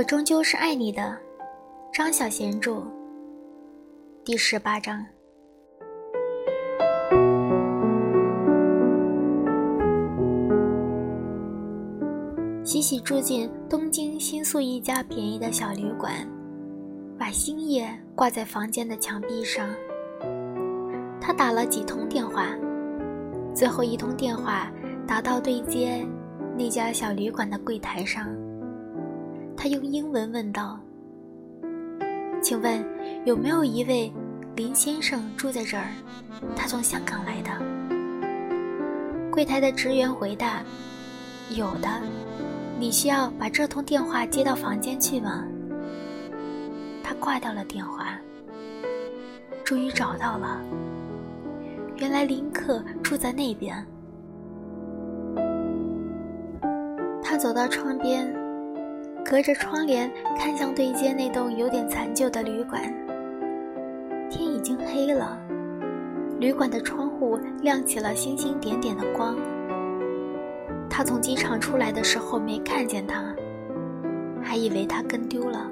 我终究是爱你的，张小娴著。第十八章。喜喜住进东京新宿一家便宜的小旅馆，把星夜挂在房间的墙壁上。他打了几通电话，最后一通电话打到对接那家小旅馆的柜台上。他用英文问道：“请问有没有一位林先生住在这儿？他从香港来的。”柜台的职员回答：“有的，你需要把这通电话接到房间去吗？”他挂掉了电话。终于找到了，原来林克住在那边。他走到窗边。隔着窗帘看向对街那栋有点残旧的旅馆，天已经黑了，旅馆的窗户亮起了星星点点的光。他从机场出来的时候没看见他，还以为他跟丢了。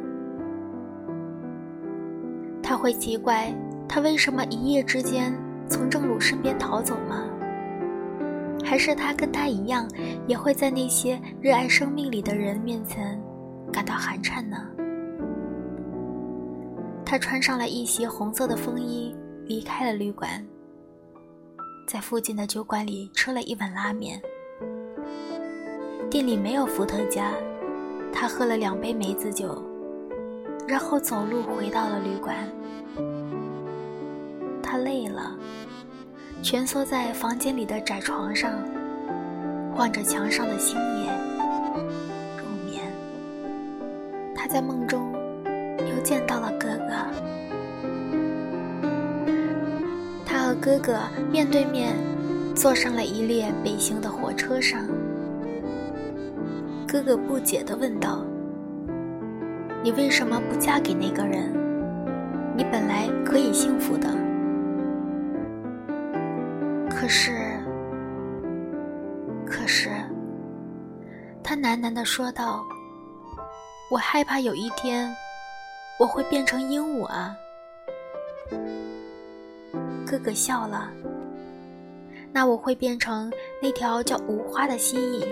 他会奇怪他为什么一夜之间从郑鲁身边逃走吗？还是他跟他一样，也会在那些热爱生命里的人面前？感到寒颤呢。他穿上了一袭红色的风衣，离开了旅馆，在附近的酒馆里吃了一碗拉面。店里没有伏特加，他喝了两杯梅子酒，然后走路回到了旅馆。他累了，蜷缩在房间里的窄床上，望着墙上的星在梦中，又见到了哥哥。他和哥哥面对面，坐上了一列北行的火车上。哥哥不解地问道：“你为什么不嫁给那个人？你本来可以幸福的。”可是，可是，他喃喃地说道。我害怕有一天，我会变成鹦鹉啊！哥哥笑了。那我会变成那条叫无花的蜥蜴。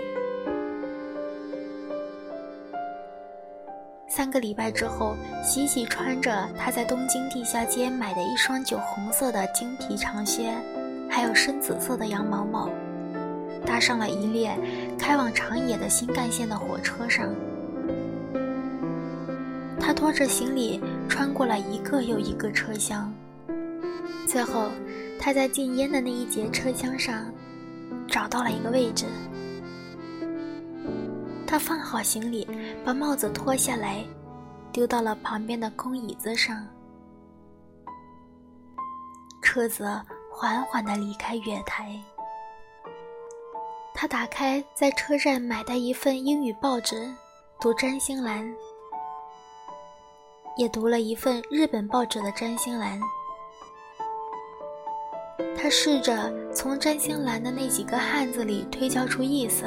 三个礼拜之后，喜喜穿着他在东京地下街买的一双酒红色的精皮长靴，还有深紫色的羊毛帽，搭上了一列开往长野的新干线的火车上。他拖着行李穿过了一个又一个车厢，最后，他在禁烟的那一节车厢上找到了一个位置。他放好行李，把帽子脱下来，丢到了旁边的空椅子上。车子缓缓地离开月台。他打开在车站买的一份英语报纸，读占星栏。也读了一份日本报纸的占星栏，他试着从占星栏的那几个汉字里推敲出意思。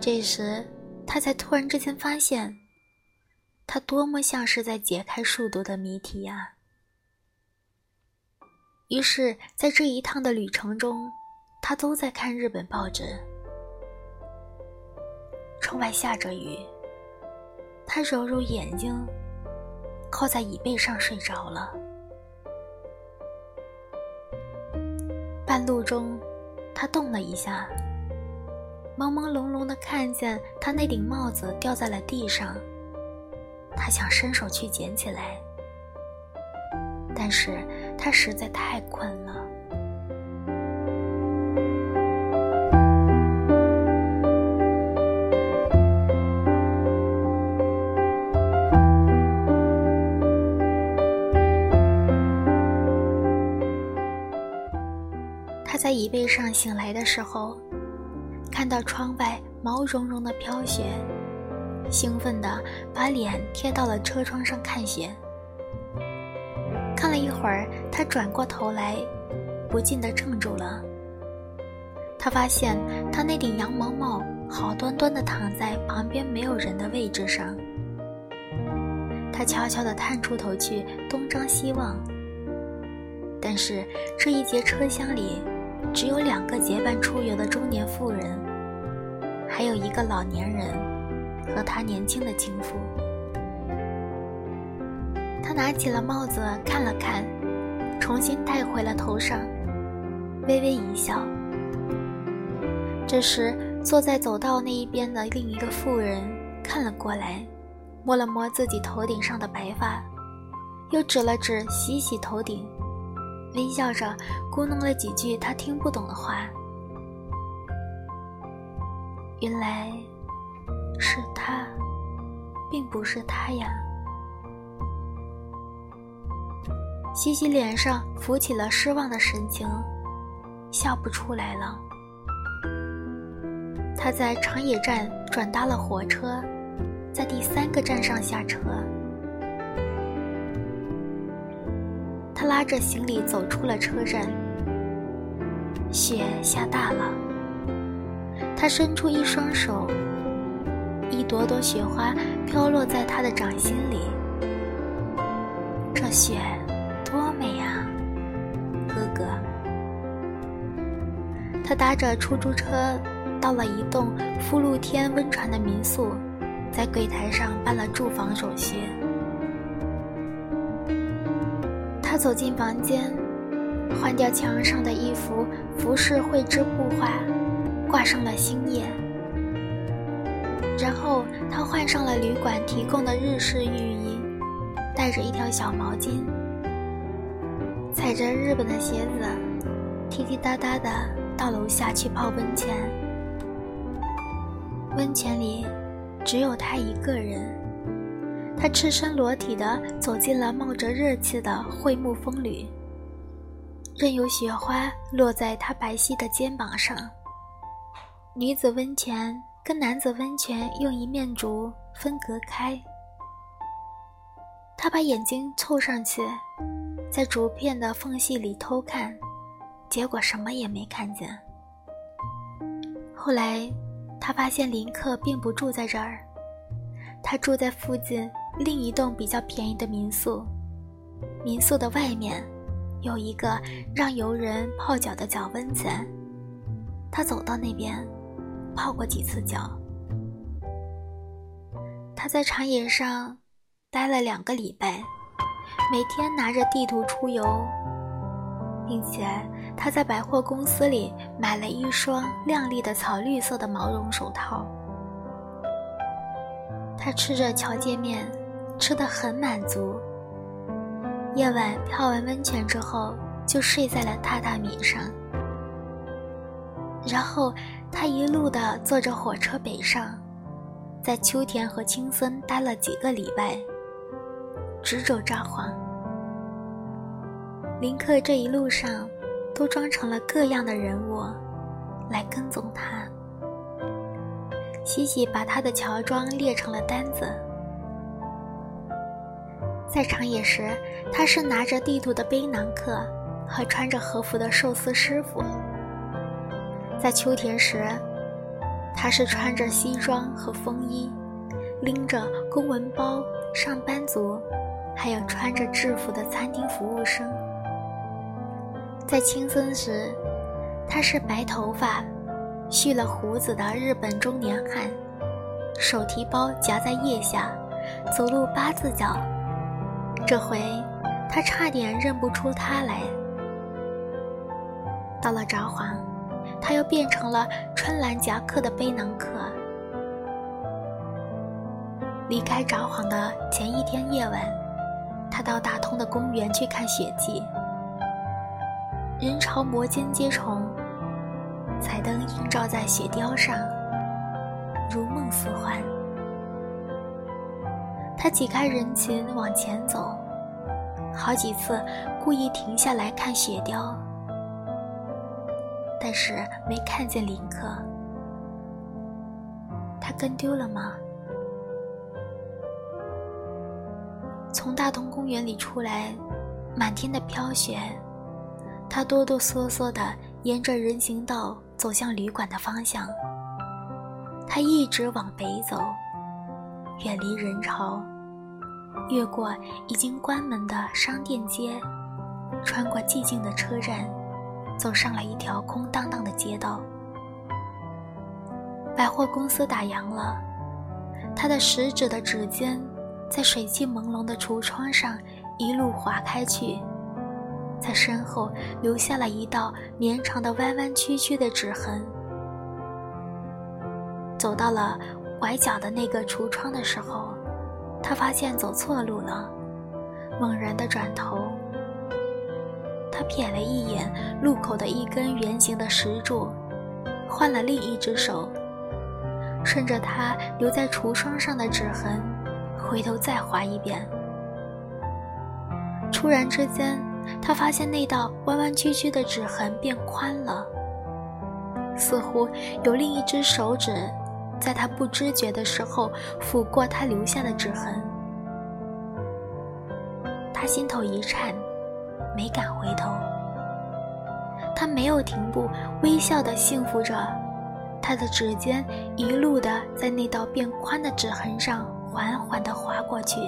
这时，他才突然之间发现，他多么像是在解开数独的谜题呀！于是，在这一趟的旅程中，他都在看日本报纸。窗外下着雨。他揉揉眼睛，靠在椅背上睡着了。半路中，他动了一下，朦朦胧胧的看见他那顶帽子掉在了地上。他想伸手去捡起来，但是他实在太困了。在椅背上醒来的时候，看到窗外毛茸茸的飘雪，兴奋地把脸贴到了车窗上看雪。看了一会儿，他转过头来，不禁地怔住了。他发现他那顶羊毛帽好端端地躺在旁边没有人的位置上。他悄悄地探出头去，东张西望。但是这一节车厢里，只有两个结伴出游的中年妇人，还有一个老年人和他年轻的情妇。他拿起了帽子看了看，重新戴回了头上，微微一笑。这时，坐在走道那一边的另一个妇人看了过来，摸了摸自己头顶上的白发，又指了指洗洗头顶。微笑着咕哝了几句他听不懂的话。原来是他，并不是他呀。西西脸上浮起了失望的神情，笑不出来了。他在长野站转搭了火车，在第三个站上下车。他拉着行李走出了车站。雪下大了。他伸出一双手，一朵朵雪花飘落在他的掌心里。这雪多美啊，哥哥！他搭着出租车到了一栋富露天温泉的民宿，在柜台上办了住房手续。走进房间，换掉墙上的一幅浮世绘制布画，挂上了星夜。然后他换上了旅馆提供的日式浴衣，带着一条小毛巾，踩着日本的鞋子，滴滴答答的到楼下去泡温泉。温泉里只有他一个人。他赤身裸体地走进了冒着热气的桧木风吕，任由雪花落在他白皙的肩膀上。女子温泉跟男子温泉用一面竹分隔开。他把眼睛凑上去，在竹片的缝隙里偷看，结果什么也没看见。后来，他发现林克并不住在这儿，他住在附近。另一栋比较便宜的民宿，民宿的外面有一个让游人泡脚的脚温泉。他走到那边，泡过几次脚。他在长野上待了两个礼拜，每天拿着地图出游，并且他在百货公司里买了一双亮丽的草绿色的毛绒手套。他吃着荞芥面。吃得很满足。夜晚泡完温泉之后，就睡在了榻榻米上。然后他一路的坐着火车北上，在秋田和青森待了几个礼拜，直走札幌。林克这一路上都装成了各样的人物，来跟踪他。西西把他的乔装列成了单子。在长野时，他是拿着地图的背囊客和穿着和服的寿司师傅；在秋田时，他是穿着西装和风衣，拎着公文包上班族，还有穿着制服的餐厅服务生；在青森时，他是白头发、蓄了胡子的日本中年汉，手提包夹在腋下，走路八字脚。这回，他差点认不出他来。到了札幌，他又变成了春兰夹克的背囊客。离开札幌的前一天夜晚，他到大通的公园去看雪季。人潮摩肩接踵，彩灯映照在雪雕上，如梦似幻。他挤开人群往前走，好几次故意停下来看雪雕，但是没看见林克。他跟丢了吗？从大同公园里出来，满天的飘雪，他哆哆嗦嗦地沿着人行道走向旅馆的方向。他一直往北走，远离人潮，越过已经关门的商店街，穿过寂静的车站，走上了一条空荡荡的街道。百货公司打烊了，他的食指的指尖在水汽朦胧的橱窗上一路划开去，在身后留下了一道绵长的弯弯曲曲的指痕。走到了拐角的那个橱窗的时候，他发现走错路了，猛然的转头。他瞥了一眼路口的一根圆形的石柱，换了另一只手，顺着他留在橱窗上的指痕，回头再划一遍。突然之间，他发现那道弯弯曲曲的指痕变宽了，似乎有另一只手指。在他不知觉的时候，抚过他留下的指痕。他心头一颤，没敢回头。他没有停步，微笑的幸福着，他的指尖一路的在那道变宽的指痕上缓缓的划过去，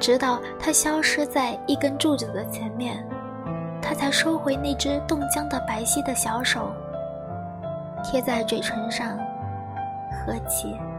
直到他消失在一根柱子的前面，他才收回那只冻僵的白皙的小手，贴在嘴唇上。和解。